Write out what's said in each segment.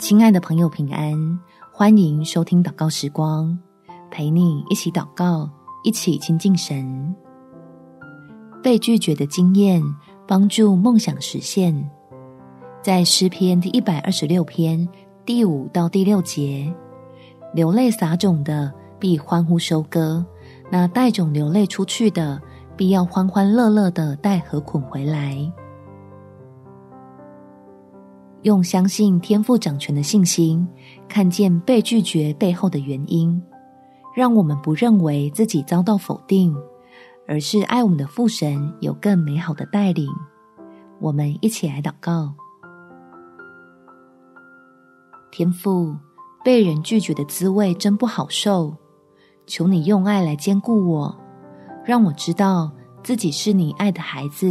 亲爱的朋友，平安！欢迎收听祷告时光，陪你一起祷告，一起亲近神。被拒绝的经验，帮助梦想实现。在诗篇第一百二十六篇第五到第六节，流泪撒种的必欢呼收割，那带种流泪出去的，必要欢欢乐乐的带禾捆回来。用相信天父掌权的信心，看见被拒绝背后的原因，让我们不认为自己遭到否定，而是爱我们的父神有更美好的带领。我们一起来祷告：天父，被人拒绝的滋味真不好受，求你用爱来坚固我，让我知道自己是你爱的孩子，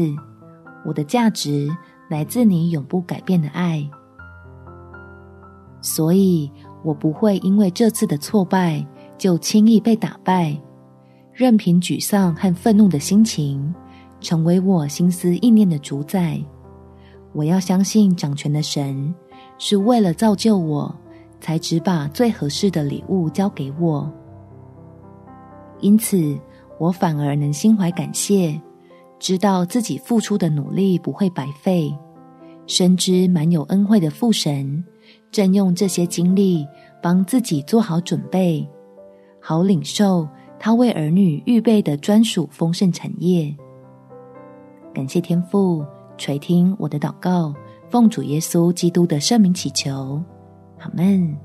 我的价值。来自你永不改变的爱，所以我不会因为这次的挫败就轻易被打败，任凭沮丧和愤怒的心情成为我心思意念的主宰。我要相信掌权的神是为了造就我，才只把最合适的礼物交给我，因此我反而能心怀感谢。知道自己付出的努力不会白费，深知满有恩惠的父神正用这些经历帮自己做好准备，好领受他为儿女预备的专属丰盛产业。感谢天父垂听我的祷告，奉主耶稣基督的圣名祈求，阿门。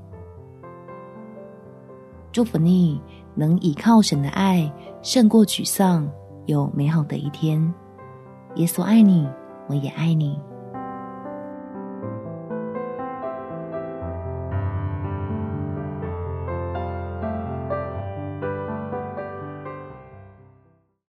祝福你能倚靠神的爱胜过沮丧。有美好的一天，耶稣爱你，我也爱你。